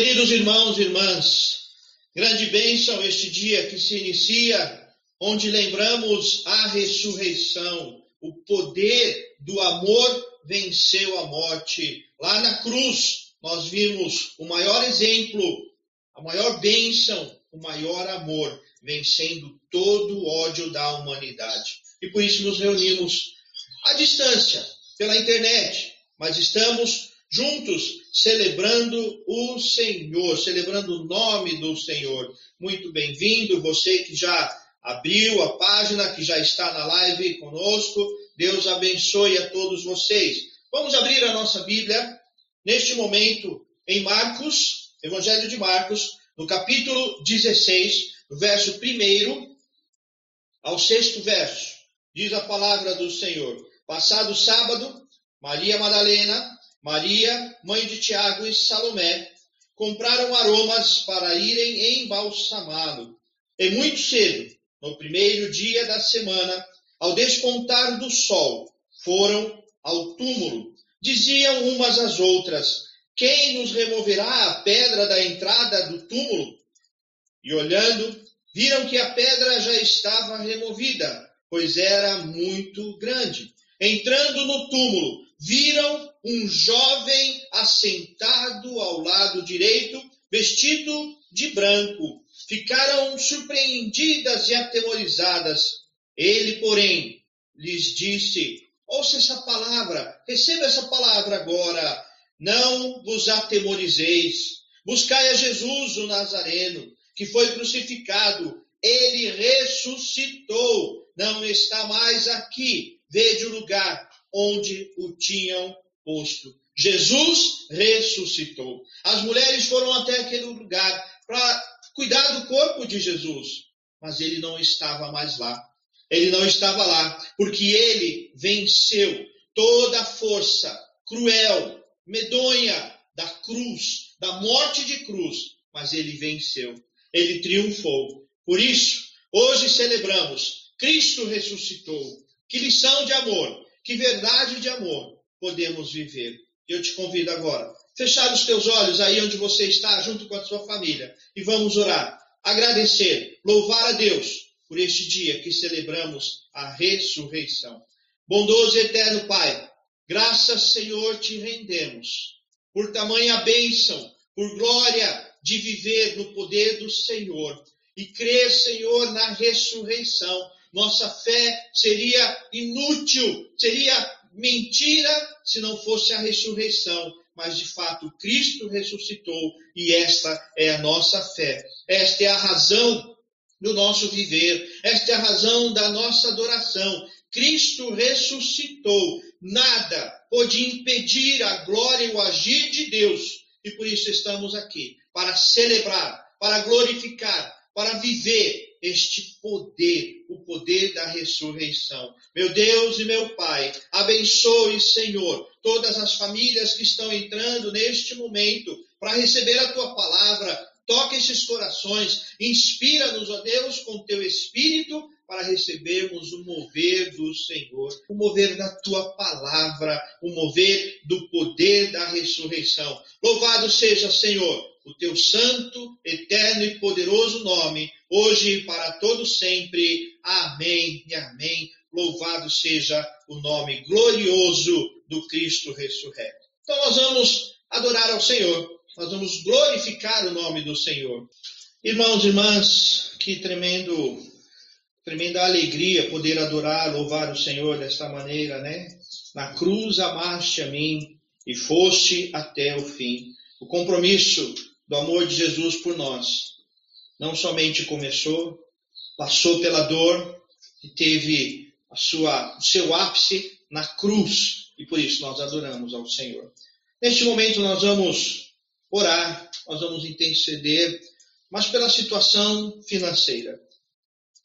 Queridos irmãos e irmãs, grande bênção este dia que se inicia, onde lembramos a ressurreição, o poder do amor venceu a morte. Lá na cruz, nós vimos o maior exemplo, a maior bênção, o maior amor, vencendo todo o ódio da humanidade. E por isso nos reunimos à distância, pela internet, mas estamos juntos celebrando o Senhor, celebrando o nome do Senhor. Muito bem-vindo, você que já abriu a página, que já está na live conosco. Deus abençoe a todos vocês. Vamos abrir a nossa Bíblia neste momento em Marcos, Evangelho de Marcos, no capítulo 16, no verso 1 ao sexto verso. Diz a palavra do Senhor: Passado sábado, Maria Madalena, Maria, mãe de Tiago e Salomé, compraram aromas para irem embalsamá-lo. E muito cedo, no primeiro dia da semana, ao despontar do sol, foram ao túmulo. Diziam umas às outras: Quem nos removerá a pedra da entrada do túmulo? E olhando, viram que a pedra já estava removida, pois era muito grande. Entrando no túmulo, viram um jovem assentado ao lado direito, vestido de branco. Ficaram surpreendidas e atemorizadas. Ele, porém, lhes disse: Ouça essa palavra, receba essa palavra agora. Não vos atemorizeis. Buscai a Jesus, o Nazareno, que foi crucificado. Ele ressuscitou. Não está mais aqui. Vede o lugar onde o tinham posto. Jesus ressuscitou. As mulheres foram até aquele lugar para cuidar do corpo de Jesus, mas ele não estava mais lá. Ele não estava lá, porque ele venceu toda a força cruel, medonha da cruz, da morte de cruz, mas ele venceu. Ele triunfou. Por isso, hoje celebramos Cristo ressuscitou. Que lição de amor que verdade de amor podemos viver. Eu te convido agora, fechar os teus olhos aí onde você está, junto com a sua família, e vamos orar, agradecer, louvar a Deus por este dia que celebramos a ressurreição. Bondoso e eterno Pai, graças, Senhor, te rendemos por tamanha bênção, por glória de viver no poder do Senhor e crer, Senhor, na ressurreição nossa fé seria inútil, seria mentira se não fosse a ressurreição. Mas de fato, Cristo ressuscitou e esta é a nossa fé. Esta é a razão do nosso viver. Esta é a razão da nossa adoração. Cristo ressuscitou. Nada pode impedir a glória e o agir de Deus. E por isso estamos aqui para celebrar, para glorificar, para viver este poder, o poder da ressurreição. Meu Deus e meu Pai, abençoe, Senhor, todas as famílias que estão entrando neste momento para receber a tua palavra. Toque esses corações, inspira-nos, ó Deus, com teu espírito para recebermos o mover do Senhor, o mover da tua palavra, o mover do poder da ressurreição. Louvado seja, Senhor, o teu santo, eterno e poderoso nome, hoje e para todo sempre. Amém e amém. Louvado seja o nome glorioso do Cristo ressurreto. Então nós vamos adorar ao Senhor, nós vamos glorificar o nome do Senhor. Irmãos e irmãs, que tremendo, tremenda alegria poder adorar, louvar o Senhor desta maneira, né? Na cruz amaste a mim e foste até o fim. O compromisso do amor de Jesus por nós. Não somente começou, passou pela dor e teve a sua, o seu ápice na cruz. E por isso nós adoramos ao Senhor. Neste momento nós vamos orar, nós vamos interceder, mas pela situação financeira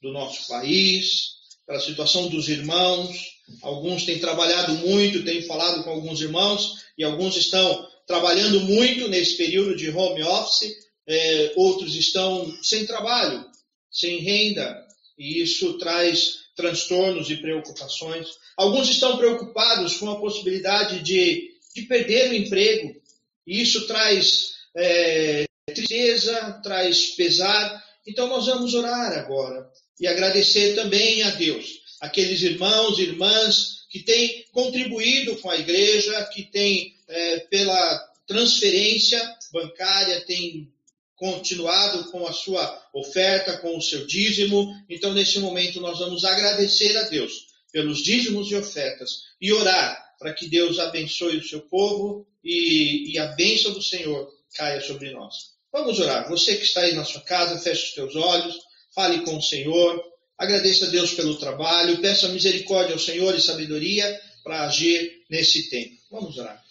do nosso país, pela situação dos irmãos. Alguns têm trabalhado muito, têm falado com alguns irmãos e alguns estão trabalhando muito nesse período de home office, é, outros estão sem trabalho, sem renda, e isso traz transtornos e preocupações. Alguns estão preocupados com a possibilidade de, de perder o emprego, e isso traz é, tristeza, traz pesar. Então nós vamos orar agora e agradecer também a Deus, aqueles irmãos e irmãs que têm contribuído com a igreja, que têm, é, pela transferência bancária, têm continuado com a sua oferta, com o seu dízimo. Então, nesse momento, nós vamos agradecer a Deus pelos dízimos e ofertas e orar para que Deus abençoe o seu povo e, e a bênção do Senhor caia sobre nós. Vamos orar. Você que está aí na sua casa, feche os teus olhos, fale com o Senhor, agradeça a Deus pelo trabalho, peça misericórdia ao Senhor e sabedoria para agir nesse tempo. Vamos orar.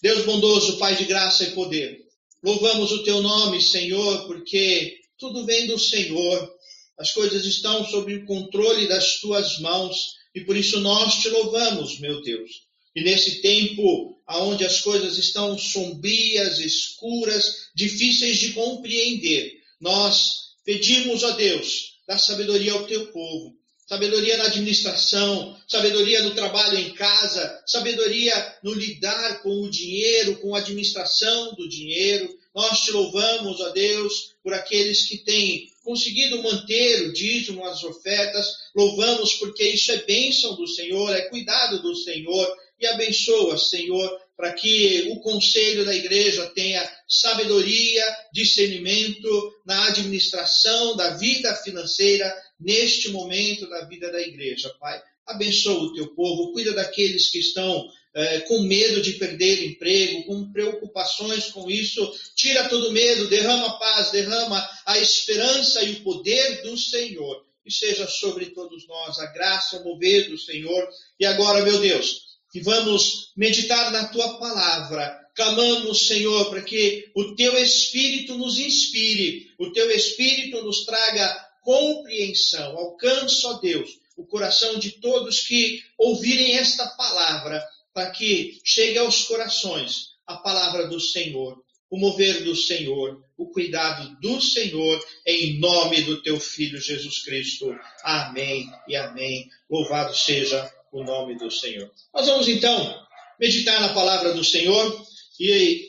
Deus bondoso, Pai de graça e poder, louvamos o teu nome, Senhor, porque tudo vem do Senhor, as coisas estão sob o controle das tuas mãos e por isso nós te louvamos, meu Deus. E nesse tempo onde as coisas estão sombrias, escuras, difíceis de compreender, nós pedimos a Deus, dá sabedoria ao teu povo, sabedoria na administração, sabedoria no trabalho em casa, sabedoria no lidar com o dinheiro, com a administração do dinheiro. Nós te louvamos, ó Deus, por aqueles que têm conseguido manter o dízimo, as ofertas. Louvamos porque isso é bênção do Senhor, é cuidado do Senhor e abençoa, Senhor, para que o conselho da igreja tenha sabedoria, discernimento na administração da vida financeira neste momento da vida da igreja, Pai. Abençoa o teu povo, cuida daqueles que estão é, com medo de perder emprego, com preocupações com isso. Tira todo medo, derrama paz, derrama a esperança e o poder do Senhor. E seja sobre todos nós a graça, o mover do Senhor. E agora, meu Deus, que vamos meditar na tua palavra. Clamamos, Senhor, para que o teu Espírito nos inspire, o teu Espírito nos traga compreensão. Alcança, ó Deus, o coração de todos que ouvirem esta palavra, para que chegue aos corações a palavra do Senhor, o mover do Senhor, o cuidado do Senhor, em nome do teu Filho Jesus Cristo. Amém e amém. Louvado seja o nome do Senhor. Nós vamos então meditar na palavra do Senhor e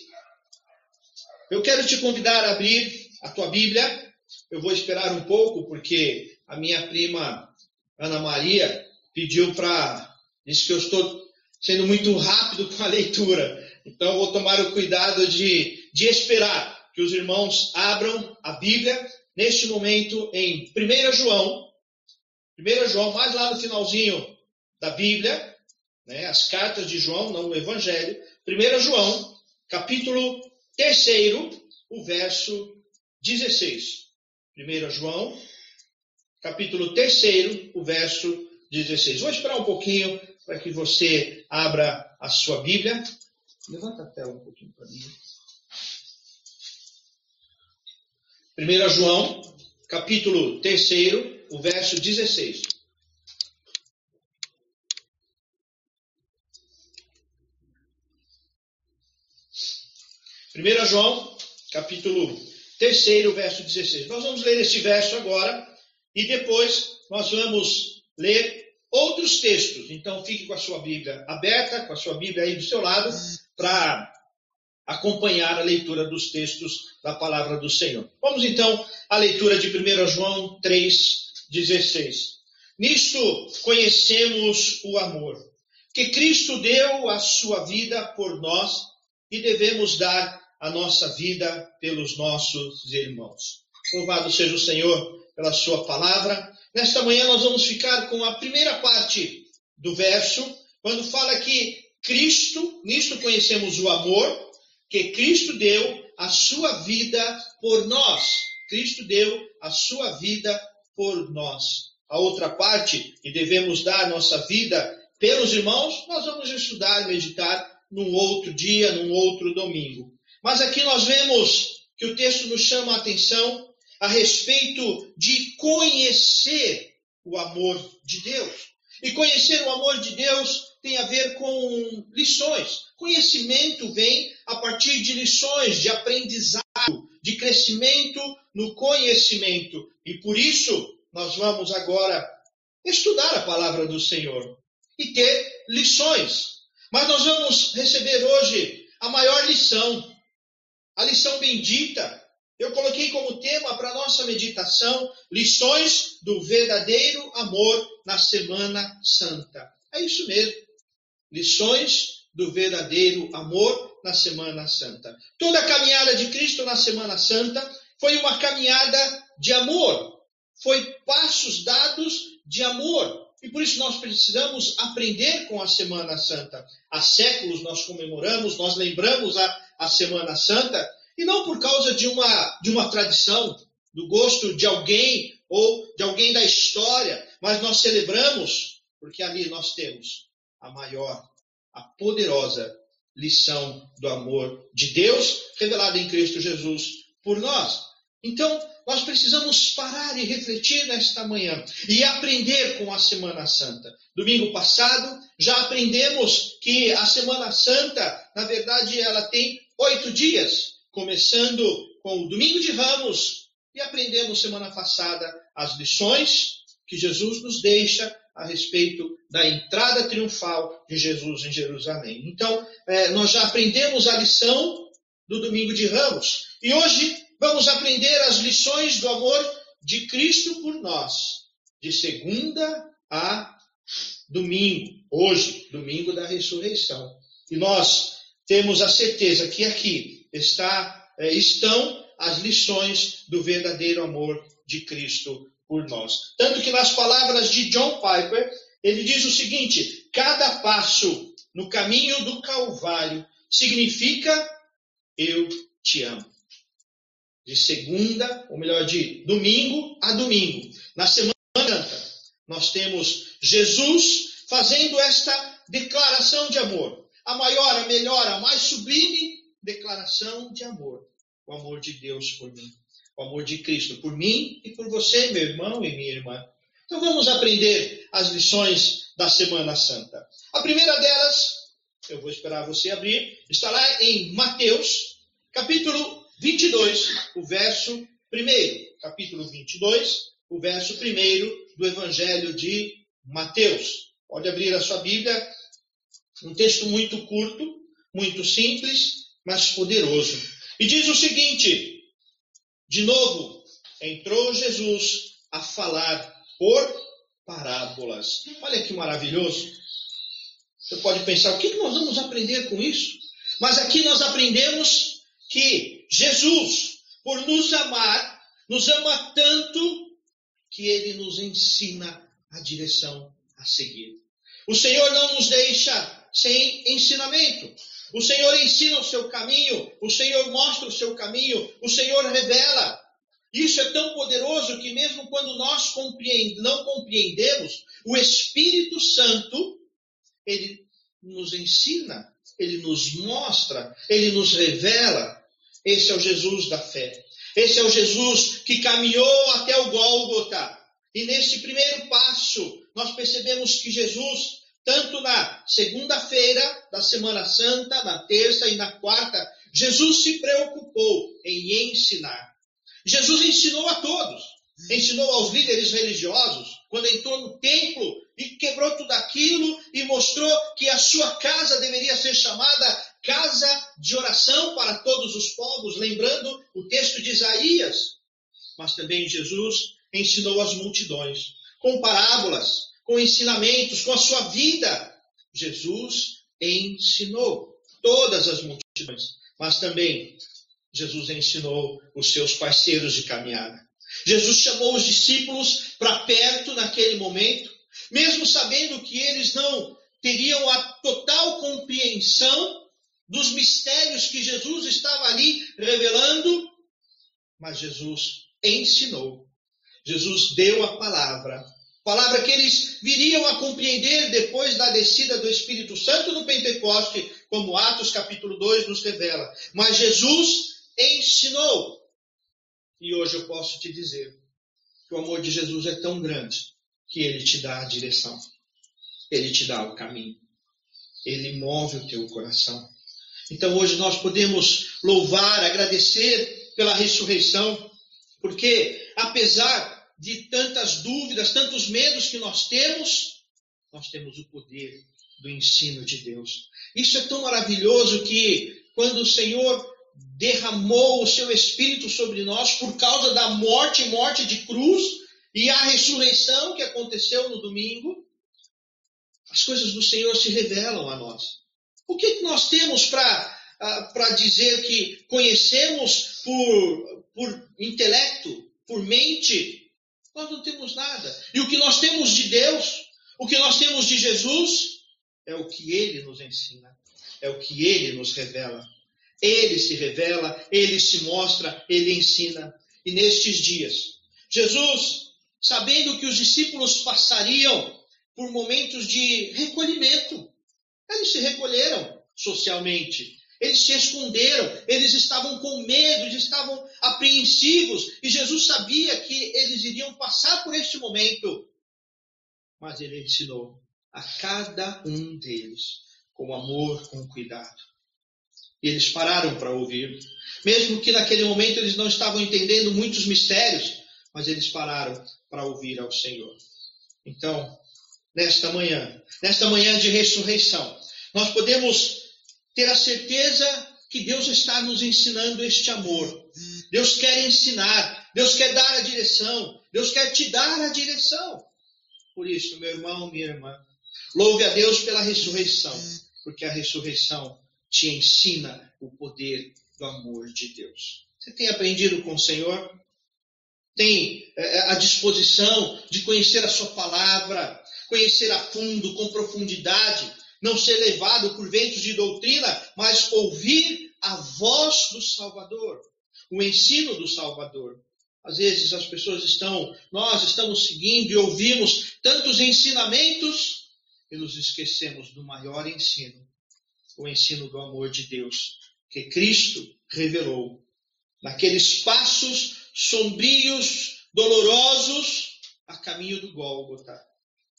eu quero te convidar a abrir a tua Bíblia. Eu vou esperar um pouco porque a minha prima Ana Maria pediu para. disse que eu estou sendo muito rápido com a leitura. Então vou tomar o cuidado de, de esperar que os irmãos abram a Bíblia neste momento em 1 João. 1 João, mais lá no finalzinho da Bíblia, né, as cartas de João, não o Evangelho. 1 João, capítulo 3, o verso 16. 1 João, capítulo 3, o verso 16. Vou esperar um pouquinho para que você abra a sua Bíblia. Levanta a tela um pouquinho para mim. 1 João, capítulo 3, o verso 16. 1 João, capítulo 3, verso 16. Nós vamos ler este verso agora e depois nós vamos ler outros textos. Então fique com a sua Bíblia aberta, com a sua Bíblia aí do seu lado, para acompanhar a leitura dos textos da palavra do Senhor. Vamos então à leitura de 1 João 3,16. Nisto conhecemos o amor, que Cristo deu a sua vida por nós e devemos dar a nossa vida pelos nossos irmãos. Louvado seja o Senhor pela sua palavra. Nesta manhã nós vamos ficar com a primeira parte do verso, quando fala que Cristo, nisto conhecemos o amor, que Cristo deu a sua vida por nós. Cristo deu a sua vida por nós. A outra parte, e devemos dar nossa vida pelos irmãos, nós vamos estudar, meditar num outro dia, num outro domingo. Mas aqui nós vemos que o texto nos chama a atenção a respeito de conhecer o amor de Deus. E conhecer o amor de Deus tem a ver com lições. Conhecimento vem a partir de lições, de aprendizado, de crescimento no conhecimento. E por isso nós vamos agora estudar a palavra do Senhor e ter lições. Mas nós vamos receber hoje a maior lição a lição bendita. Eu coloquei como tema para nossa meditação lições do verdadeiro amor na Semana Santa. É isso mesmo. Lições do verdadeiro amor na Semana Santa. Toda a caminhada de Cristo na Semana Santa foi uma caminhada de amor. Foi passos dados de amor. E por isso nós precisamos aprender com a Semana Santa. Há séculos nós comemoramos, nós lembramos a, a Semana Santa, e não por causa de uma, de uma tradição, do gosto de alguém ou de alguém da história, mas nós celebramos porque ali nós temos a maior, a poderosa lição do amor de Deus revelada em Cristo Jesus por nós. Então, nós precisamos parar e refletir nesta manhã e aprender com a Semana Santa. Domingo passado, já aprendemos que a Semana Santa, na verdade, ela tem oito dias, começando com o Domingo de Ramos, e aprendemos semana passada as lições que Jesus nos deixa a respeito da entrada triunfal de Jesus em Jerusalém. Então, é, nós já aprendemos a lição do Domingo de Ramos. E hoje vamos aprender as lições do amor de Cristo por nós, de segunda a domingo, hoje, domingo da ressurreição. E nós temos a certeza que aqui está, é, estão as lições do verdadeiro amor de Cristo por nós. Tanto que nas palavras de John Piper, ele diz o seguinte: cada passo no caminho do Calvário significa eu te amo de segunda, ou melhor, de domingo a domingo. Na Semana Santa, nós temos Jesus fazendo esta declaração de amor. A maior, a melhor, a mais sublime declaração de amor. O amor de Deus por mim. O amor de Cristo por mim e por você, meu irmão e minha irmã. Então vamos aprender as lições da Semana Santa. A primeira delas, eu vou esperar você abrir, está lá em Mateus, capítulo 22, o verso 1. Capítulo 22, o verso 1 do Evangelho de Mateus. Pode abrir a sua Bíblia. Um texto muito curto, muito simples, mas poderoso. E diz o seguinte: de novo, entrou Jesus a falar por parábolas. Olha que maravilhoso. Você pode pensar, o que nós vamos aprender com isso? Mas aqui nós aprendemos que Jesus, por nos amar, nos ama tanto que ele nos ensina a direção a seguir. O Senhor não nos deixa sem ensinamento. O Senhor ensina o seu caminho, o Senhor mostra o seu caminho, o Senhor revela. Isso é tão poderoso que, mesmo quando nós não compreendemos, o Espírito Santo, ele nos ensina, ele nos mostra, ele nos revela. Esse é o Jesus da fé. Esse é o Jesus que caminhou até o Gólgota. E nesse primeiro passo, nós percebemos que Jesus, tanto na segunda-feira da Semana Santa, na terça e na quarta, Jesus se preocupou em ensinar. Jesus ensinou a todos. Ensinou aos líderes religiosos, quando entrou no templo e quebrou tudo aquilo e mostrou que a sua casa deveria ser chamada casa de oração para todos os povos, lembrando o texto de Isaías. Mas também Jesus ensinou as multidões, com parábolas, com ensinamentos, com a sua vida. Jesus ensinou todas as multidões, mas também Jesus ensinou os seus parceiros de caminhada. Jesus chamou os discípulos para perto naquele momento, mesmo sabendo que eles não teriam a total compreensão dos mistérios que Jesus estava ali revelando, mas Jesus ensinou. Jesus deu a palavra, palavra que eles viriam a compreender depois da descida do Espírito Santo no Pentecoste, como Atos capítulo 2 nos revela. Mas Jesus ensinou. E hoje eu posso te dizer que o amor de Jesus é tão grande que ele te dá a direção. Ele te dá o caminho. Ele move o teu coração. Então hoje nós podemos louvar, agradecer pela ressurreição, porque apesar de tantas dúvidas, tantos medos que nós temos, nós temos o poder do ensino de Deus. Isso é tão maravilhoso que quando o Senhor derramou o seu Espírito sobre nós por causa da morte morte de cruz e a ressurreição que aconteceu no domingo, as coisas do Senhor se revelam a nós. O que nós temos para uh, dizer que conhecemos por, por intelecto, por mente? Nós não temos nada. E o que nós temos de Deus, o que nós temos de Jesus, é o que Ele nos ensina, é o que Ele nos revela. Ele se revela, ele se mostra, ele ensina. E nestes dias, Jesus, sabendo que os discípulos passariam por momentos de recolhimento, eles se recolheram socialmente, eles se esconderam, eles estavam com medo, eles estavam apreensivos, e Jesus sabia que eles iriam passar por este momento. Mas ele ensinou a cada um deles com amor, com cuidado. E eles pararam para ouvir. Mesmo que naquele momento eles não estavam entendendo muitos mistérios, mas eles pararam para ouvir ao Senhor. Então, nesta manhã, nesta manhã de ressurreição, nós podemos ter a certeza que Deus está nos ensinando este amor. Deus quer ensinar, Deus quer dar a direção, Deus quer te dar a direção. Por isso, meu irmão, minha irmã, louve a Deus pela ressurreição, porque a ressurreição te ensina o poder do amor de Deus. Você tem aprendido com o Senhor? Tem é, é, a disposição de conhecer a Sua palavra, conhecer a fundo, com profundidade, não ser levado por ventos de doutrina, mas ouvir a voz do Salvador, o ensino do Salvador. Às vezes as pessoas estão, nós estamos seguindo e ouvimos tantos ensinamentos e nos esquecemos do maior ensino, o ensino do amor de Deus, que Cristo revelou. Naqueles passos sombrios, dolorosos, a caminho do Gólgota,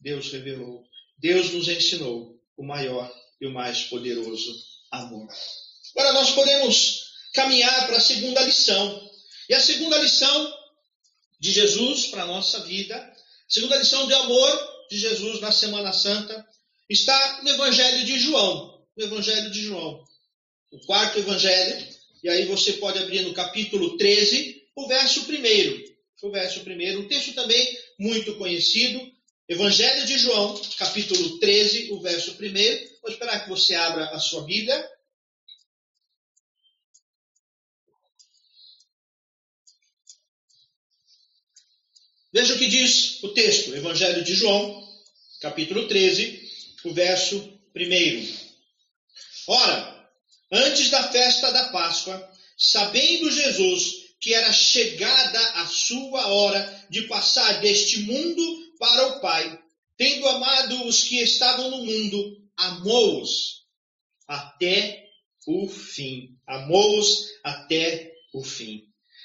Deus revelou. Deus nos ensinou o maior e o mais poderoso amor. Agora nós podemos caminhar para a segunda lição. E a segunda lição de Jesus para a nossa vida, a segunda lição de amor de Jesus na Semana Santa, está no Evangelho de João no Evangelho de João. O quarto Evangelho, e aí você pode abrir no capítulo 13, o verso primeiro. O verso primeiro, um texto também muito conhecido, Evangelho de João, capítulo 13, o verso primeiro. Vou esperar que você abra a sua Bíblia. Veja o que diz o texto, Evangelho de João, capítulo 13, o verso primeiro. Ora, antes da festa da Páscoa, sabendo Jesus que era chegada a sua hora de passar deste mundo para o Pai, tendo amado os que estavam no mundo, amou-os até o fim. Amou-os até o fim.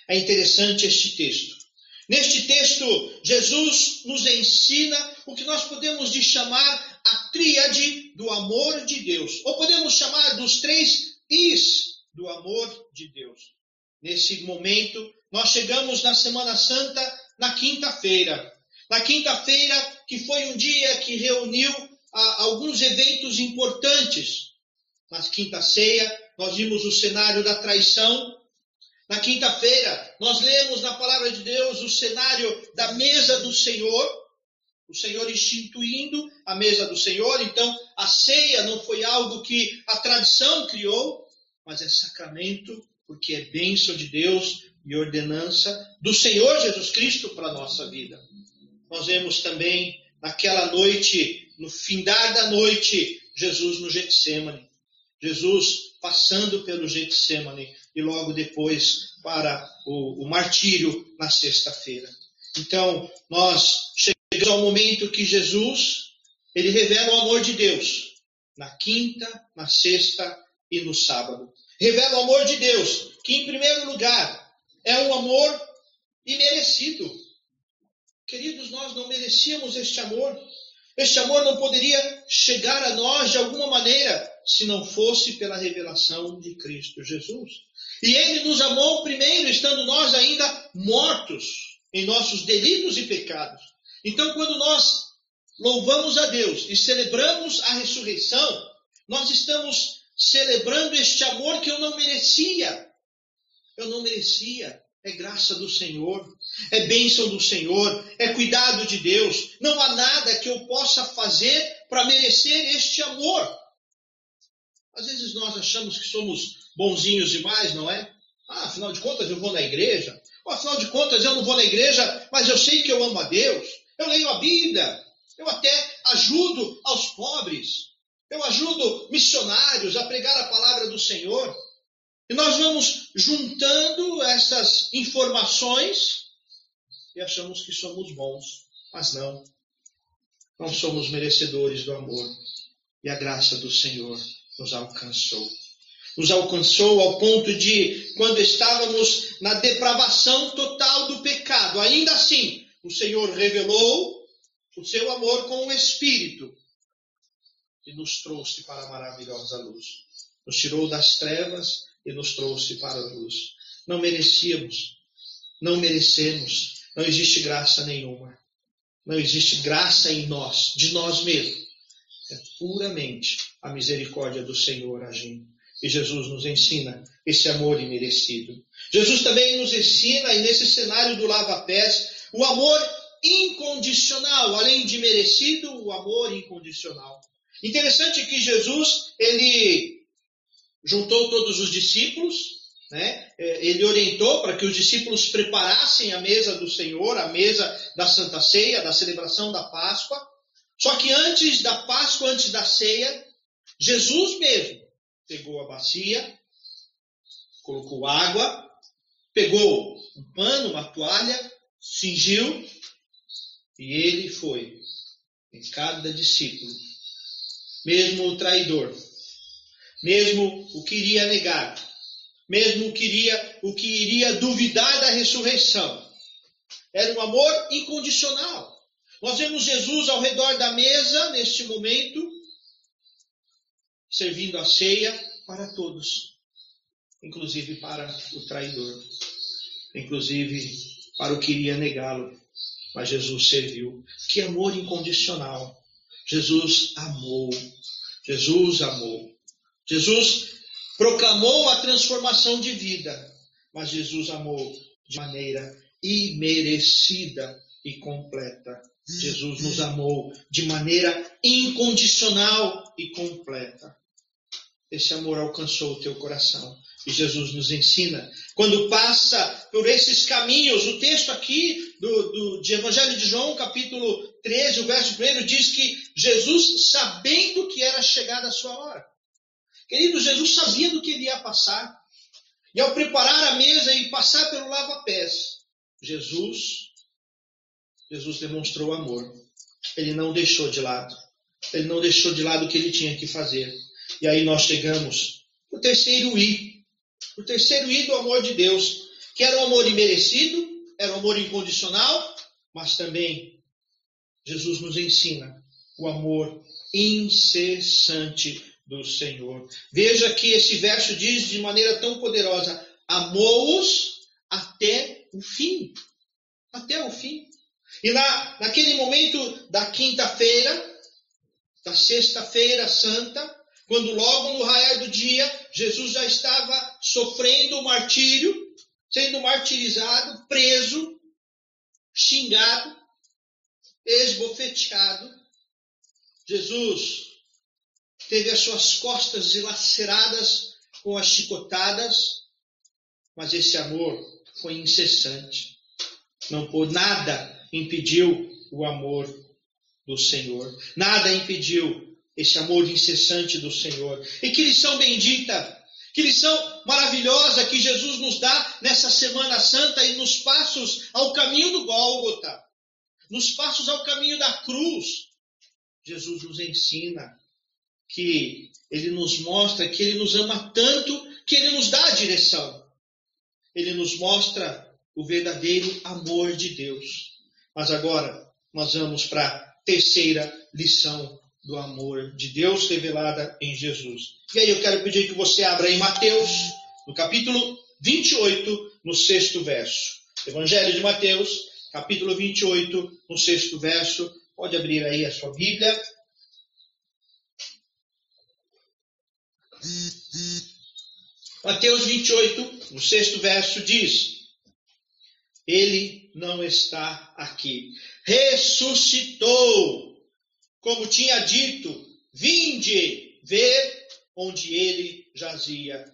É interessante este texto. Neste texto, Jesus nos ensina o que nós podemos chamar a tríade do amor de Deus, ou podemos chamar dos três Is do amor de Deus. Nesse momento, nós chegamos na Semana Santa, na quinta-feira. Na quinta-feira, que foi um dia que reuniu ah, alguns eventos importantes. Na quinta-ceia, nós vimos o cenário da traição. Na quinta-feira, nós lemos na palavra de Deus o cenário da mesa do Senhor o Senhor instituindo a mesa do Senhor. Então, a ceia não foi algo que a tradição criou, mas é sacramento, porque é bênção de Deus e ordenança do Senhor Jesus Cristo para a nossa vida. Nós vemos também naquela noite, no findar da noite, Jesus no Getsemane. Jesus passando pelo Getsemane e logo depois para o, o martírio na sexta-feira. Então, nós chegamos ao momento que Jesus, ele revela o amor de Deus na quinta, na sexta e no sábado. Revela o amor de Deus, que em primeiro lugar é um amor imerecido. Queridos, nós não merecíamos este amor. Este amor não poderia chegar a nós de alguma maneira se não fosse pela revelação de Cristo Jesus. E ele nos amou primeiro, estando nós ainda mortos em nossos delitos e pecados. Então, quando nós louvamos a Deus e celebramos a ressurreição, nós estamos celebrando este amor que eu não merecia. Eu não merecia. É graça do Senhor, é bênção do Senhor, é cuidado de Deus. Não há nada que eu possa fazer para merecer este amor. Às vezes nós achamos que somos bonzinhos demais, não é? Ah, afinal de contas eu vou na igreja. Ou afinal de contas eu não vou na igreja, mas eu sei que eu amo a Deus. Eu leio a Bíblia. Eu até ajudo aos pobres. Eu ajudo missionários a pregar a palavra do Senhor. E nós vamos juntando essas informações e achamos que somos bons, mas não. Não somos merecedores do amor. E a graça do Senhor nos alcançou. Nos alcançou ao ponto de, quando estávamos na depravação total do pecado, ainda assim, o Senhor revelou o seu amor com o Espírito e nos trouxe para a maravilhosa luz. Nos tirou das trevas e nos trouxe para a luz. Não merecíamos, não merecemos, não existe graça nenhuma. Não existe graça em nós, de nós mesmos. É puramente a misericórdia do Senhor agindo. E Jesus nos ensina esse amor imerecido. Jesus também nos ensina, e nesse cenário do lava-pés, o amor incondicional, além de merecido, o amor incondicional. Interessante que Jesus, ele juntou todos os discípulos, né? É, ele orientou para que os discípulos preparassem a mesa do Senhor, a mesa da Santa Ceia, da celebração da Páscoa. Só que antes da Páscoa, antes da ceia, Jesus mesmo pegou a bacia, colocou água, pegou um pano, uma toalha, cingiu e ele foi em cada discípulo, mesmo o traidor, mesmo o que iria negar, mesmo o que iria, o que iria duvidar da ressurreição. Era um amor incondicional. Nós vemos Jesus ao redor da mesa, neste momento, servindo a ceia para todos, inclusive para o traidor, inclusive para o que iria negá-lo. Mas Jesus serviu. Que amor incondicional. Jesus amou. Jesus amou. Jesus proclamou a transformação de vida, mas Jesus amou de maneira imerecida e completa. Jesus nos amou de maneira incondicional e completa. Esse amor alcançou o teu coração. E Jesus nos ensina. Quando passa por esses caminhos, o texto aqui do, do, de Evangelho de João, capítulo 13, o verso 1, diz que Jesus, sabendo que era chegada a sua hora. Querido, Jesus sabia do que ele ia passar. E ao preparar a mesa e passar pelo lava-pés, Jesus, Jesus demonstrou amor. Ele não deixou de lado. Ele não deixou de lado o que ele tinha que fazer. E aí nós chegamos o terceiro I. O terceiro I do amor de Deus, que era um amor imerecido, era um amor incondicional, mas também Jesus nos ensina o amor incessante do Senhor. Veja que esse verso diz de maneira tão poderosa: amou-os até o fim. Até o fim. E na, naquele momento da quinta-feira, da sexta-feira santa, quando logo no raiar do dia, Jesus já estava sofrendo o martírio, sendo martirizado, preso, xingado, esbofeteado. Jesus teve as suas costas dilaceradas com as chicotadas, mas esse amor foi incessante. Não por nada impediu o amor do Senhor. Nada impediu esse amor incessante do Senhor. E que lição bendita, que lição maravilhosa que Jesus nos dá nessa Semana Santa e nos passos ao caminho do Gólgota, nos passos ao caminho da cruz. Jesus nos ensina que ele nos mostra que ele nos ama tanto que ele nos dá a direção. Ele nos mostra o verdadeiro amor de Deus. Mas agora nós vamos para a terceira lição do amor de Deus revelada em Jesus. E aí eu quero pedir que você abra em Mateus, no capítulo 28, no sexto verso. Evangelho de Mateus, capítulo 28, no sexto verso. Pode abrir aí a sua Bíblia. Mateus 28, o sexto verso diz: Ele não está aqui. Ressuscitou, como tinha dito, vinde ver onde ele jazia.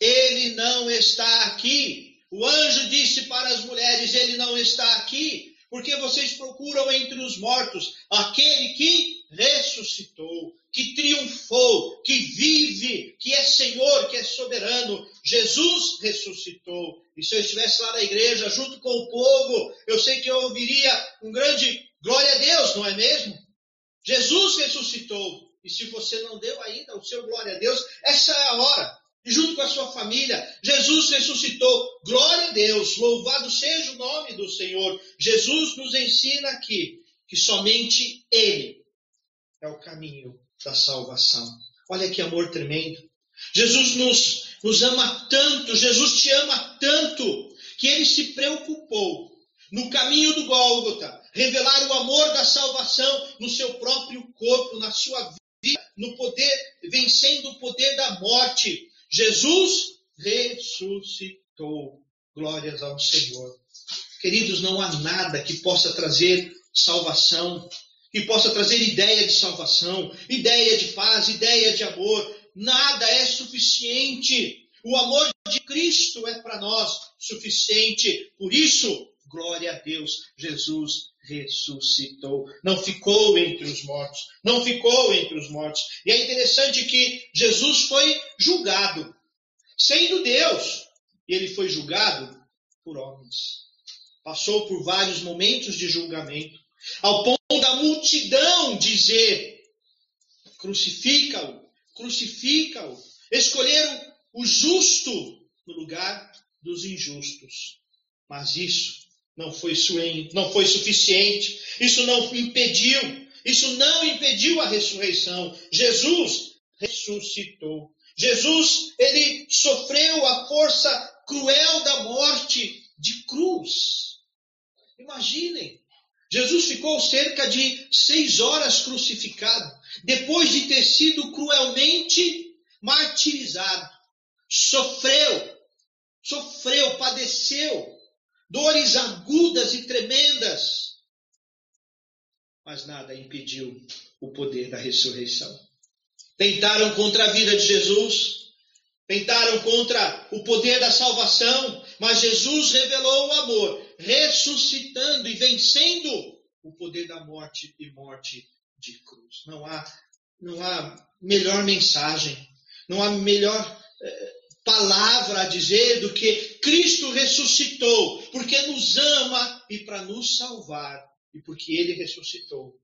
Ele não está aqui. O anjo disse para as mulheres: Ele não está aqui, porque vocês procuram entre os mortos aquele que ressuscitou, que triunfou, que vive, que é Senhor, que é soberano. Jesus ressuscitou. E se eu estivesse lá na igreja, junto com o povo, eu sei que eu ouviria um grande glória a Deus, não é mesmo? Jesus ressuscitou. E se você não deu ainda o seu glória a Deus, essa é a hora e junto com a sua família, Jesus ressuscitou. Glória a Deus, louvado seja o nome do Senhor. Jesus nos ensina aqui que somente Ele é o caminho da salvação. Olha que amor tremendo. Jesus nos, nos ama tanto, Jesus te ama tanto, que ele se preocupou no caminho do Gólgota, revelar o amor da salvação no seu próprio corpo, na sua vida, no poder, vencendo o poder da morte, Jesus ressuscitou. Glórias ao Senhor. Queridos, não há nada que possa trazer salvação, que possa trazer ideia de salvação, ideia de paz, ideia de amor. Nada é suficiente. O amor de Cristo é para nós suficiente. Por isso, glória a Deus, Jesus ressuscitou. Não ficou entre os mortos. Não ficou entre os mortos. E é interessante que Jesus foi julgado, sendo Deus. E ele foi julgado por homens. Passou por vários momentos de julgamento, ao ponto da multidão dizer: crucifica-o, crucifica-o. Escolheram o justo no lugar dos injustos. Mas isso não foi, não foi suficiente, isso não impediu, isso não impediu a ressurreição. Jesus ressuscitou. Jesus, ele sofreu a força cruel da morte de cruz. Imaginem, Jesus ficou cerca de seis horas crucificado, depois de ter sido cruelmente martirizado. Sofreu, sofreu, padeceu, dores agudas e tremendas. Mas nada impediu o poder da ressurreição. Tentaram contra a vida de Jesus, tentaram contra o poder da salvação, mas Jesus revelou o amor, ressuscitando e vencendo o poder da morte e morte de cruz. Não há, não há melhor mensagem, não há melhor eh, palavra a dizer do que Cristo ressuscitou, porque nos ama e para nos salvar, e porque Ele ressuscitou.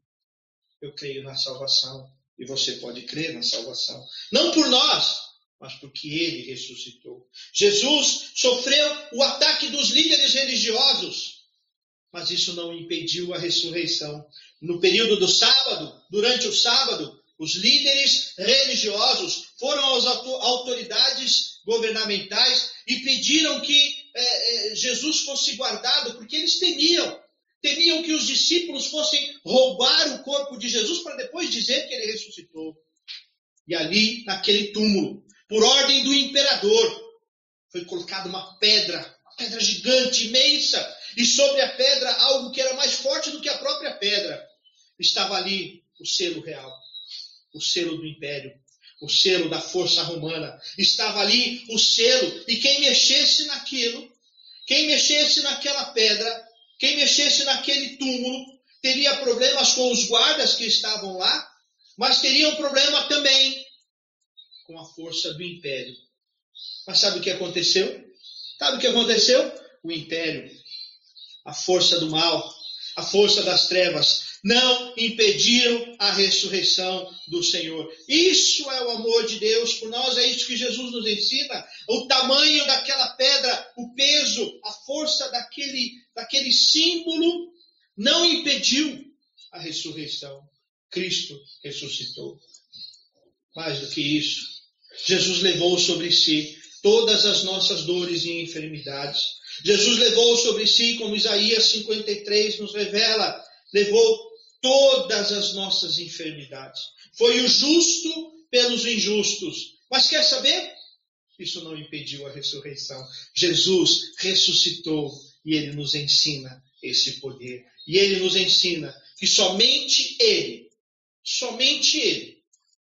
Eu creio na salvação e você pode crer na salvação. Não por nós, mas porque Ele ressuscitou. Jesus sofreu o ataque dos líderes religiosos, mas isso não impediu a ressurreição. No período do sábado, durante o sábado, os líderes religiosos foram às autoridades governamentais e pediram que é, é, Jesus fosse guardado, porque eles temiam. Temiam que os discípulos fossem roubar o corpo de Jesus para depois dizer que ele ressuscitou. E ali, naquele túmulo, por ordem do imperador, foi colocada uma pedra, uma pedra gigante, imensa, e sobre a pedra algo que era mais forte do que a própria pedra. Estava ali o selo real o selo do império, o selo da força romana. Estava ali o selo, e quem mexesse naquilo, quem mexesse naquela pedra, quem mexesse naquele túmulo, teria problemas com os guardas que estavam lá, mas teria um problema também com a força do império. Mas sabe o que aconteceu? Sabe o que aconteceu? O império, a força do mal, a força das trevas, não impediram a ressurreição do Senhor. Isso é o amor de Deus por nós, é isso que Jesus nos ensina. O tamanho daquela pedra, o peso, a força daquele, daquele símbolo não impediu a ressurreição. Cristo ressuscitou. Mais do que isso, Jesus levou sobre si todas as nossas dores e enfermidades. Jesus levou sobre si, como Isaías 53 nos revela, levou todas as nossas enfermidades. Foi o justo pelos injustos. Mas quer saber? isso não impediu a ressurreição. Jesus ressuscitou e ele nos ensina esse poder. E ele nos ensina que somente ele, somente ele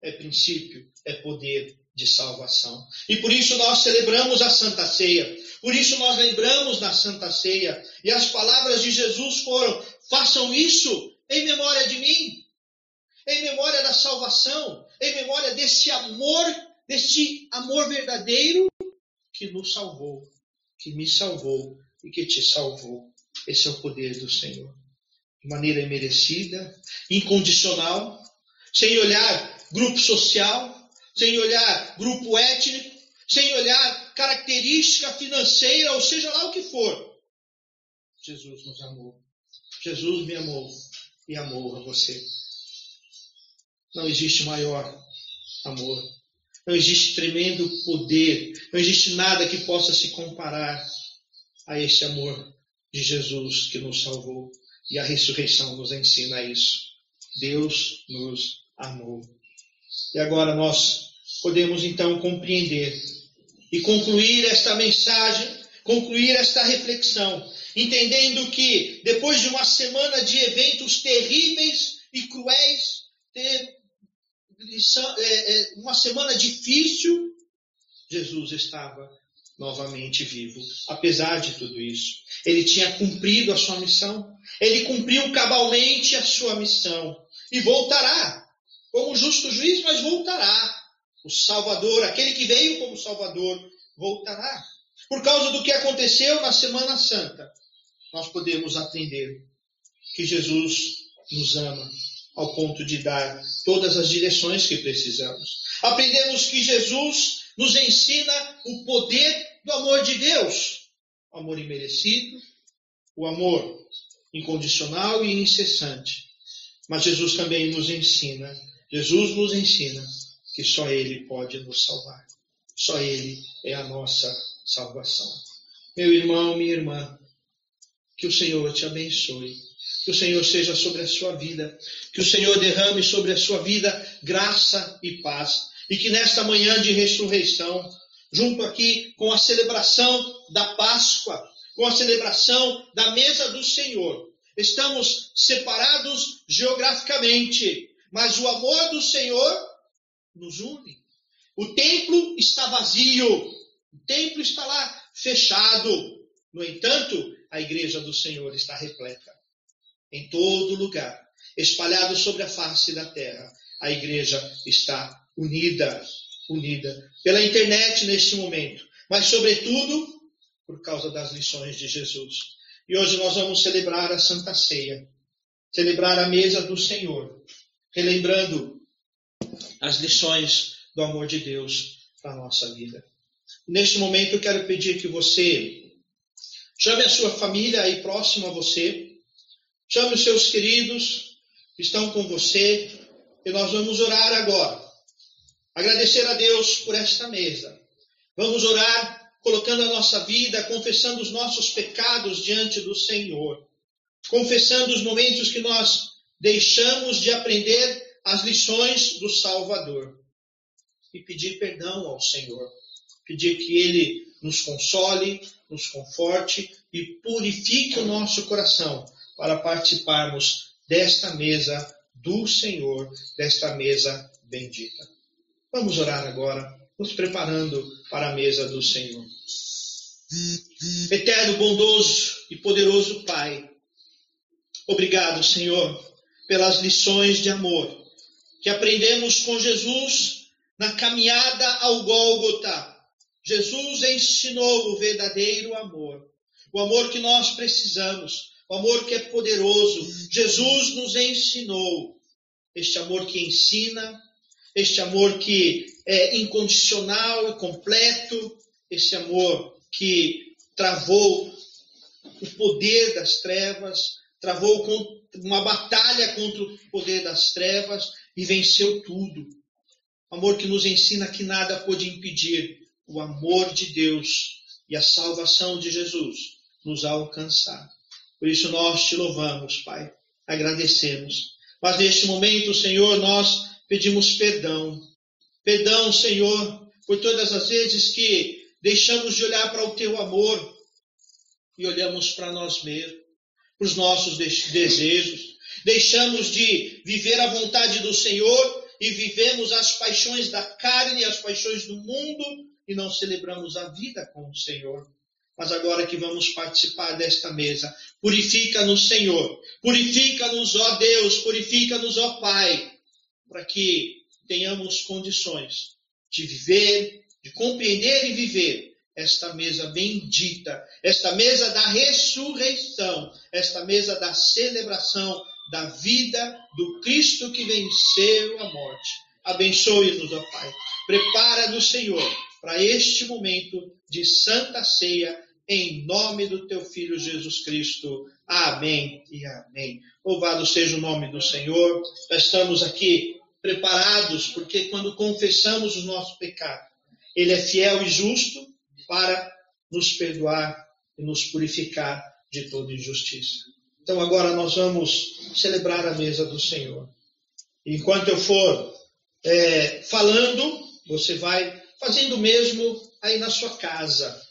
é princípio, é poder de salvação. E por isso nós celebramos a Santa Ceia. Por isso nós lembramos da Santa Ceia. E as palavras de Jesus foram: façam isso em memória de mim, em memória da salvação, em memória desse amor, desse amor verdadeiro que nos salvou, que me salvou e que te salvou. Esse é o poder do Senhor. De maneira imerecida, incondicional, sem olhar grupo social, sem olhar grupo étnico, sem olhar característica financeira, ou seja lá o que for. Jesus nos amou. Jesus me amou e amou a você. Não existe maior amor. Não existe tremendo poder. Não existe nada que possa se comparar a esse amor de Jesus que nos salvou. E a ressurreição nos ensina isso. Deus nos amou. E agora nós podemos então compreender e concluir esta mensagem, concluir esta reflexão, entendendo que depois de uma semana de eventos terríveis e cruéis, é, é, uma semana difícil, Jesus estava novamente vivo, apesar de tudo isso. Ele tinha cumprido a sua missão, ele cumpriu cabalmente a sua missão e voltará como justo juiz, mas voltará. O Salvador, aquele que veio como Salvador, voltará. Por causa do que aconteceu na Semana Santa, nós podemos aprender que Jesus nos ama ao ponto de dar todas as direções que precisamos. Aprendemos que Jesus nos ensina o poder do amor de Deus, o amor imerecido, o amor incondicional e incessante. Mas Jesus também nos ensina Jesus nos ensina que só Ele pode nos salvar. Só Ele é a nossa salvação. Meu irmão, minha irmã, que o Senhor te abençoe. Que o Senhor seja sobre a sua vida. Que o Senhor derrame sobre a sua vida graça e paz. E que nesta manhã de ressurreição, junto aqui com a celebração da Páscoa, com a celebração da mesa do Senhor, estamos separados geograficamente, mas o amor do Senhor nos une. O templo está vazio, o templo está lá fechado. No entanto, a igreja do Senhor está repleta. Em todo lugar, espalhado sobre a face da terra, a igreja está unida, unida pela internet neste momento, mas sobretudo por causa das lições de Jesus. E hoje nós vamos celebrar a Santa Ceia, celebrar a mesa do Senhor, relembrando as lições do amor de Deus para a nossa vida. Neste momento eu quero pedir que você chame a sua família aí próximo a você, chame os seus queridos que estão com você e nós vamos orar agora. Agradecer a Deus por esta mesa. Vamos orar colocando a nossa vida, confessando os nossos pecados diante do Senhor, confessando os momentos que nós deixamos de aprender as lições do Salvador e pedir perdão ao Senhor, pedir que Ele nos console, nos conforte e purifique o nosso coração para participarmos desta mesa do Senhor, desta mesa bendita. Vamos orar agora, nos preparando para a mesa do Senhor. Eterno, bondoso e poderoso Pai, obrigado, Senhor, pelas lições de amor que aprendemos com Jesus na caminhada ao Gólgota. Jesus ensinou o verdadeiro amor, o amor que nós precisamos, o amor que é poderoso. Jesus nos ensinou este amor que ensina, este amor que é incondicional e completo, este amor que travou o poder das trevas, travou uma batalha contra o poder das trevas e venceu tudo. Amor que nos ensina que nada pode impedir o amor de Deus e a salvação de Jesus nos alcançar. Por isso nós te louvamos, Pai, agradecemos. Mas neste momento, Senhor, nós pedimos perdão. Perdão, Senhor, por todas as vezes que deixamos de olhar para o teu amor e olhamos para nós mesmos, os nossos desejos, deixamos de viver a vontade do Senhor e vivemos as paixões da carne, as paixões do mundo e não celebramos a vida com o Senhor. Mas agora que vamos participar desta mesa, purifica-nos, Senhor, purifica-nos, ó Deus, purifica-nos, ó Pai, para que tenhamos condições de viver, de compreender e viver esta mesa bendita, esta mesa da ressurreição, esta mesa da celebração da vida do Cristo que venceu a morte. Abençoe-nos, ó Pai. Prepara-nos, Senhor, para este momento de santa ceia, em nome do teu Filho Jesus Cristo. Amém e amém. Louvado seja o nome do Senhor. Estamos aqui preparados, porque quando confessamos o nosso pecado, Ele é fiel e justo para nos perdoar e nos purificar de toda injustiça. Então agora nós vamos celebrar a mesa do Senhor. Enquanto eu for é, falando, você vai fazendo o mesmo aí na sua casa.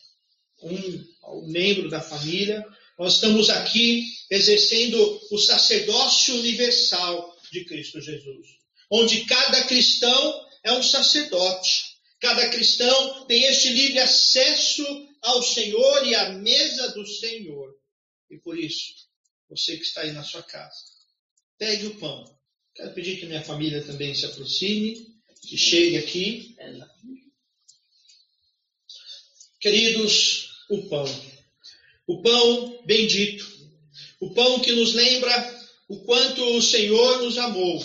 Um, um membro da família. Nós estamos aqui exercendo o sacerdócio universal de Cristo Jesus, onde cada cristão é um sacerdote. Cada cristão tem este livre acesso ao Senhor e à mesa do Senhor. E por isso, você que está aí na sua casa. Pegue o pão. Quero pedir que minha família também se aproxime, que chegue aqui. Queridos, o pão. O pão bendito. O pão que nos lembra o quanto o Senhor nos amou.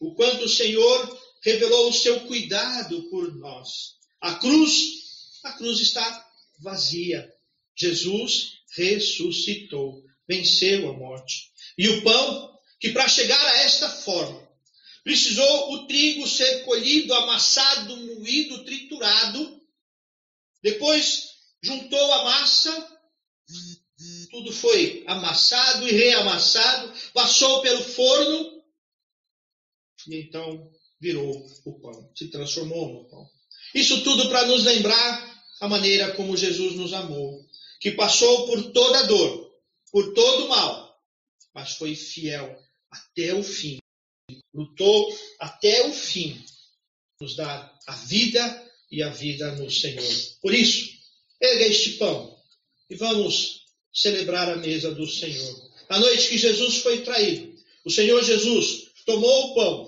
O quanto o Senhor revelou o seu cuidado por nós. A cruz, a cruz está vazia. Jesus ressuscitou venceu a morte. E o pão, que para chegar a esta forma, precisou o trigo ser colhido, amassado, moído, triturado. Depois juntou a massa, tudo foi amassado e reamassado, passou pelo forno e então virou o pão, se transformou no pão. Isso tudo para nos lembrar a maneira como Jesus nos amou, que passou por toda dor, por todo mal, mas foi fiel até o fim. Lutou até o fim, nos dá a vida e a vida no Senhor. Por isso, erga este pão e vamos celebrar a mesa do Senhor. Na noite que Jesus foi traído, o Senhor Jesus tomou o pão,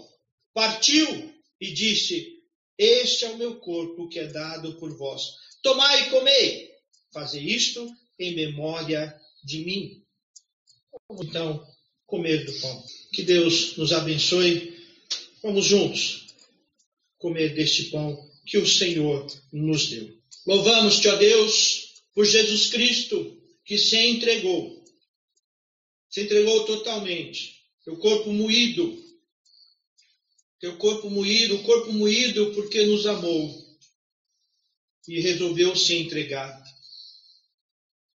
partiu e disse: Este é o meu corpo que é dado por vós. Tomai e comei. Fazer isto em memória de mim. Vamos então comer do pão. Que Deus nos abençoe. Vamos juntos comer deste pão que o Senhor nos deu. Louvamos-te, ó Deus, por Jesus Cristo que se entregou. Se entregou totalmente. Teu corpo moído. Teu corpo moído, o corpo moído porque nos amou e resolveu se entregar.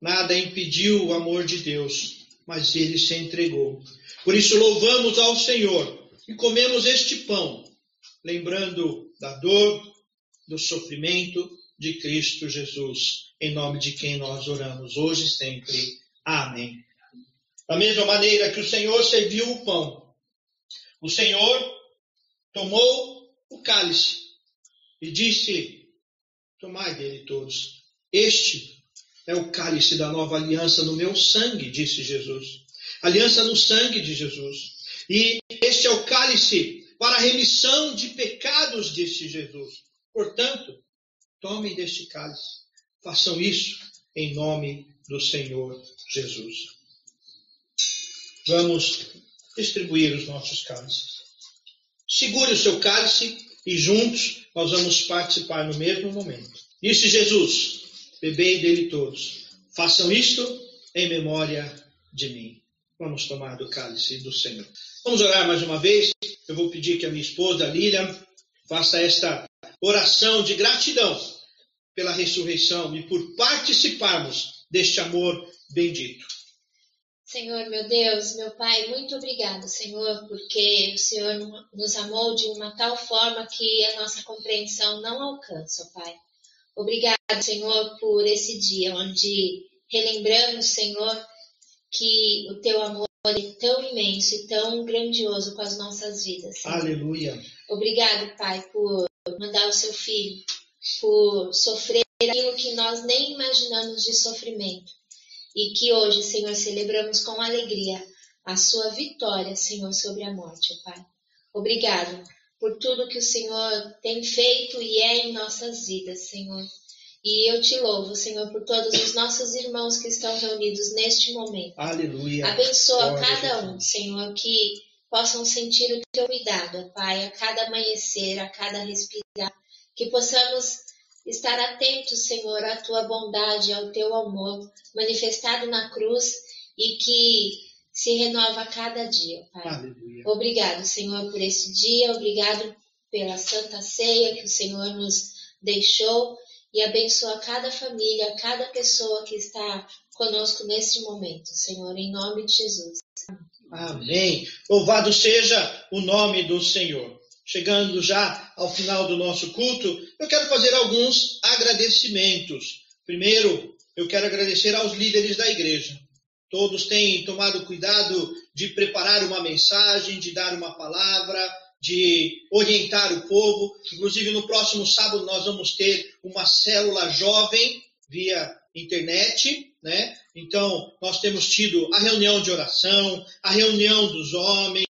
Nada impediu o amor de Deus, mas ele se entregou. Por isso louvamos ao Senhor e comemos este pão, lembrando da dor, do sofrimento de Cristo Jesus, em nome de quem nós oramos hoje e sempre. Amém. Da mesma maneira que o Senhor serviu o pão, o Senhor tomou o cálice e disse: Tomai dele todos. Este é o cálice da nova aliança no meu sangue, disse Jesus. Aliança no sangue de Jesus. E este é o cálice para a remissão de pecados, disse Jesus. Portanto, tomem deste cálice. Façam isso em nome do Senhor Jesus. Vamos distribuir os nossos cálices. Segure o seu cálice e juntos nós vamos participar no mesmo momento. Disse Jesus: bebei dele todos. Façam isto em memória de mim. Vamos tomar do cálice do Senhor. Vamos orar mais uma vez. Eu vou pedir que a minha esposa, Lilian, faça esta oração de gratidão pela ressurreição e por participarmos deste amor bendito. Senhor, meu Deus, meu Pai, muito obrigado, Senhor, porque o Senhor nos amou de uma tal forma que a nossa compreensão não alcança, Pai. Obrigado, Senhor, por esse dia onde relembramos, Senhor, que o teu amor é tão imenso e tão grandioso com as nossas vidas. Senhor. Aleluia. Obrigado, Pai, por mandar o seu filho, por sofrer aquilo que nós nem imaginamos de sofrimento. E que hoje, Senhor, celebramos com alegria a sua vitória, Senhor, sobre a morte, Pai. Obrigado por tudo que o Senhor tem feito e é em nossas vidas, Senhor. E eu te louvo, Senhor, por todos os nossos irmãos que estão reunidos neste momento. Aleluia. Abençoa Glória cada um, Senhor, que possam sentir o teu cuidado, Pai, a cada amanhecer, a cada respirar. Que possamos estar atentos, Senhor, à tua bondade, ao teu amor manifestado na cruz e que se renova a cada dia, Pai. Aleluia. Obrigado, Senhor, por esse dia. Obrigado pela santa ceia que o Senhor nos deixou e abençoa cada família, cada pessoa que está conosco neste momento, Senhor, em nome de Jesus. Amém. Louvado seja o nome do Senhor. Chegando já ao final do nosso culto, eu quero fazer alguns agradecimentos. Primeiro, eu quero agradecer aos líderes da igreja. Todos têm tomado cuidado de preparar uma mensagem, de dar uma palavra, de orientar o povo. Inclusive, no próximo sábado, nós vamos ter uma célula jovem via internet, né? Então, nós temos tido a reunião de oração, a reunião dos homens,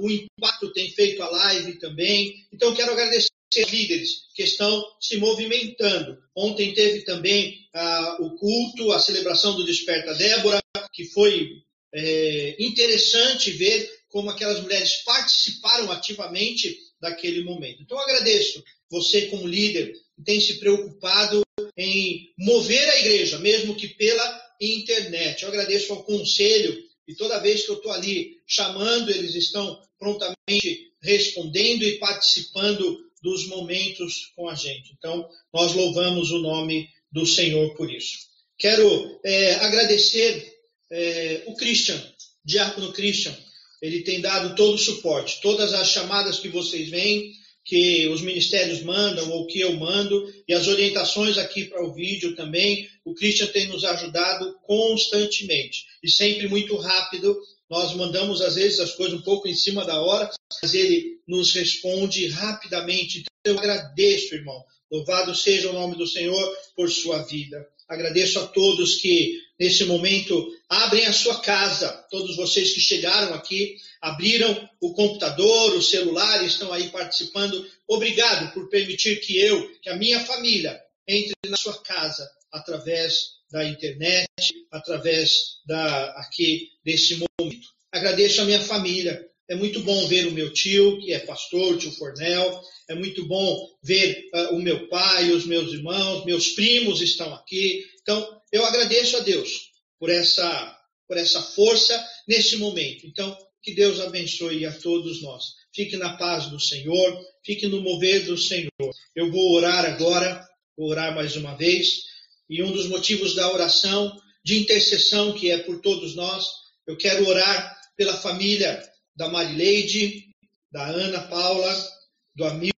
o impacto tem feito a live também. Então, quero agradecer aos líderes que estão se movimentando. Ontem teve também ah, o culto, a celebração do Desperta Débora, que foi é, interessante ver como aquelas mulheres participaram ativamente daquele momento. Então, agradeço você, como líder, que tem se preocupado em mover a igreja, mesmo que pela internet. Eu agradeço ao conselho e toda vez que eu estou ali chamando, eles estão prontamente respondendo e participando dos momentos com a gente. Então, nós louvamos o nome do Senhor por isso. Quero é, agradecer é, o Christian, Diácono Christian, ele tem dado todo o suporte. Todas as chamadas que vocês veem, que os ministérios mandam ou que eu mando, e as orientações aqui para o vídeo também, o Christian tem nos ajudado constantemente e sempre muito rápido. Nós mandamos às vezes as coisas um pouco em cima da hora, mas ele nos responde rapidamente. Então eu agradeço, irmão. Louvado seja o nome do Senhor por sua vida. Agradeço a todos que nesse momento abrem a sua casa. Todos vocês que chegaram aqui, abriram o computador, o celular, estão aí participando. Obrigado por permitir que eu, que a minha família, entre na sua casa através da internet, através da aqui desse momento. Agradeço a minha família. É muito bom ver o meu tio, que é pastor, o tio Fornel. É muito bom ver uh, o meu pai, os meus irmãos, meus primos estão aqui. Então, eu agradeço a Deus por essa, por essa força nesse momento. Então, que Deus abençoe a todos nós. Fique na paz do Senhor, fique no mover do Senhor. Eu vou orar agora, vou orar mais uma vez, e um dos motivos da oração de intercessão, que é por todos nós, eu quero orar pela família da Marileide, da Ana Paula, do Amil,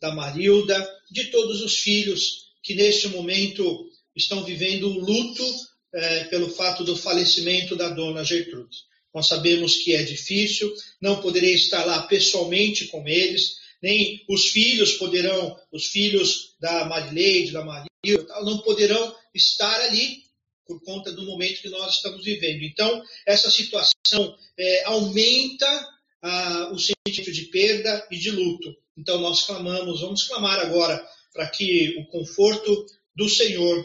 da Marilda, de todos os filhos que neste momento estão vivendo o luto é, pelo fato do falecimento da dona Gertrude. Nós sabemos que é difícil, não poderei estar lá pessoalmente com eles, nem os filhos poderão, os filhos da Marileide, da Maria, não poderão estar ali por conta do momento que nós estamos vivendo. Então, essa situação é, aumenta ah, o sentimento de perda e de luto. Então, nós clamamos, vamos clamar agora para que o conforto do Senhor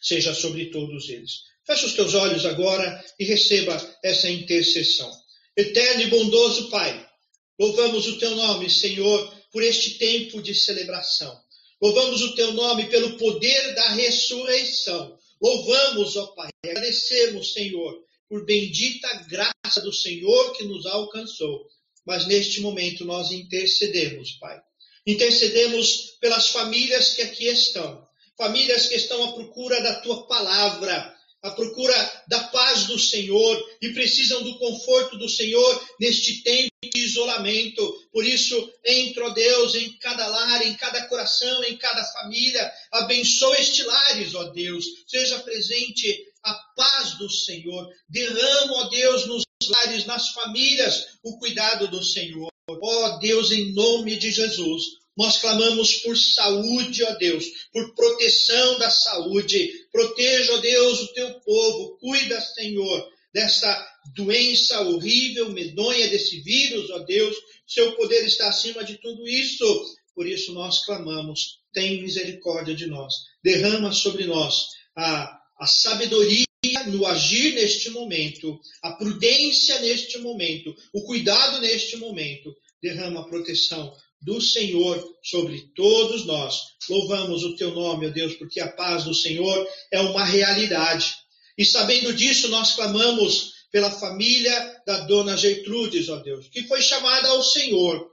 seja sobre todos eles. Feche os teus olhos agora e receba essa intercessão. Eterno e bondoso Pai, louvamos o teu nome, Senhor, por este tempo de celebração. Louvamos o teu nome pelo poder da ressurreição. Louvamos, ó Pai, agradecemos, Senhor, por bendita graça do Senhor que nos alcançou. Mas neste momento nós intercedemos, Pai. Intercedemos pelas famílias que aqui estão famílias que estão à procura da tua palavra, à procura da paz do Senhor e precisam do conforto do Senhor neste tempo isolamento. Por isso, entra, ó Deus, em cada lar, em cada coração, em cada família. Abençoa este lares, ó Deus. Seja presente a paz do Senhor. Derrama, ó Deus, nos lares, nas famílias, o cuidado do Senhor. Ó Deus, em nome de Jesus, nós clamamos por saúde, ó Deus, por proteção da saúde. Proteja, ó Deus, o teu povo. Cuida, Senhor, dessa doença horrível, medonha, desse vírus, ó Deus. Seu poder está acima de tudo isso. Por isso nós clamamos. Tem misericórdia de nós. Derrama sobre nós a, a sabedoria no agir neste momento, a prudência neste momento, o cuidado neste momento. Derrama a proteção do Senhor sobre todos nós. Louvamos o teu nome, ó Deus, porque a paz do Senhor é uma realidade. E sabendo disso, nós clamamos pela família da dona Gertrudes, ó Deus, que foi chamada ao Senhor,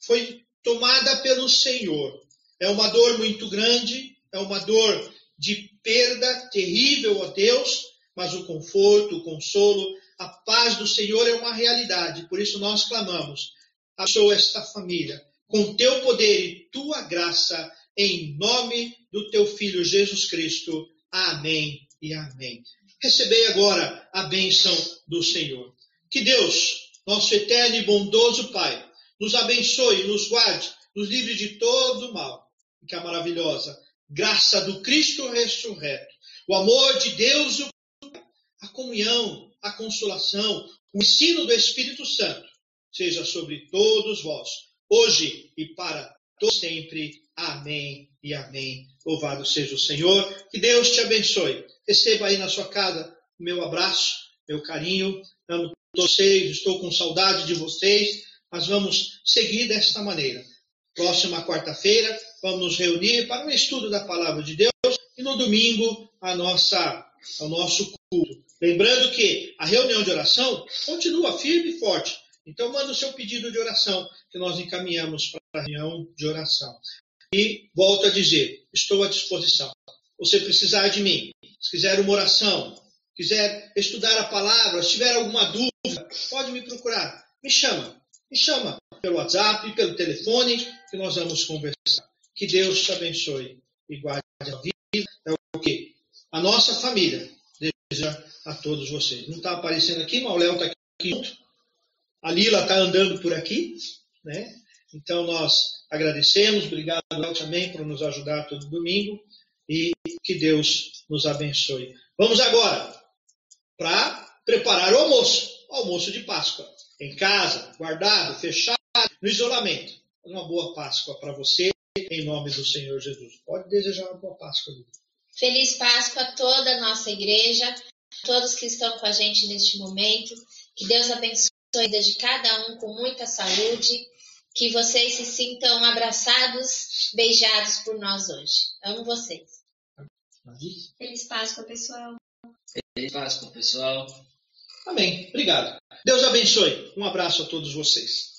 foi tomada pelo Senhor. É uma dor muito grande, é uma dor de perda terrível, ó Deus, mas o conforto, o consolo, a paz do Senhor é uma realidade. Por isso nós clamamos. Abençoa esta família com teu poder e tua graça, em nome do teu Filho Jesus Cristo. Amém e amém. Recebei agora a bênção do Senhor. Que Deus, nosso eterno e bondoso Pai, nos abençoe, nos guarde, nos livre de todo mal. E que a maravilhosa graça do Cristo ressurreto, o amor de Deus a comunhão, a consolação, o ensino do Espírito Santo seja sobre todos vós hoje e para todo sempre. Amém e amém. Louvado seja o Senhor. Que Deus te abençoe. Receba aí na sua casa o meu abraço, meu carinho. Amo vocês, estou com saudade de vocês, mas vamos seguir desta maneira. Próxima quarta-feira, vamos nos reunir para um estudo da palavra de Deus e no domingo a nossa, o nosso culto. Lembrando que a reunião de oração continua firme e forte. Então, manda o seu pedido de oração, que nós encaminhamos para a reunião de oração. E volto a dizer: estou à disposição. Você precisar de mim, se quiser uma oração, quiser estudar a palavra, se tiver alguma dúvida, pode me procurar. Me chama, me chama pelo WhatsApp, pelo telefone, que nós vamos conversar. Que Deus te abençoe e guarde a vida. É o que a nossa família deseja a todos vocês. Não está aparecendo aqui, mas o Léo está aqui junto. A Lila está andando por aqui, né? Então nós agradecemos, obrigado também por nos ajudar todo domingo e que Deus nos abençoe. Vamos agora para preparar o almoço, o almoço de Páscoa, em casa, guardado, fechado, no isolamento. Uma boa Páscoa para você, em nome do Senhor Jesus. Pode desejar uma boa Páscoa. Lila. Feliz Páscoa a toda a nossa igreja, todos que estão com a gente neste momento. Que Deus abençoe a vida de cada um com muita saúde. Que vocês se sintam abraçados, beijados por nós hoje. Amo vocês. Feliz Páscoa, pessoal. Feliz Páscoa, pessoal. Amém. Obrigado. Deus abençoe. Um abraço a todos vocês.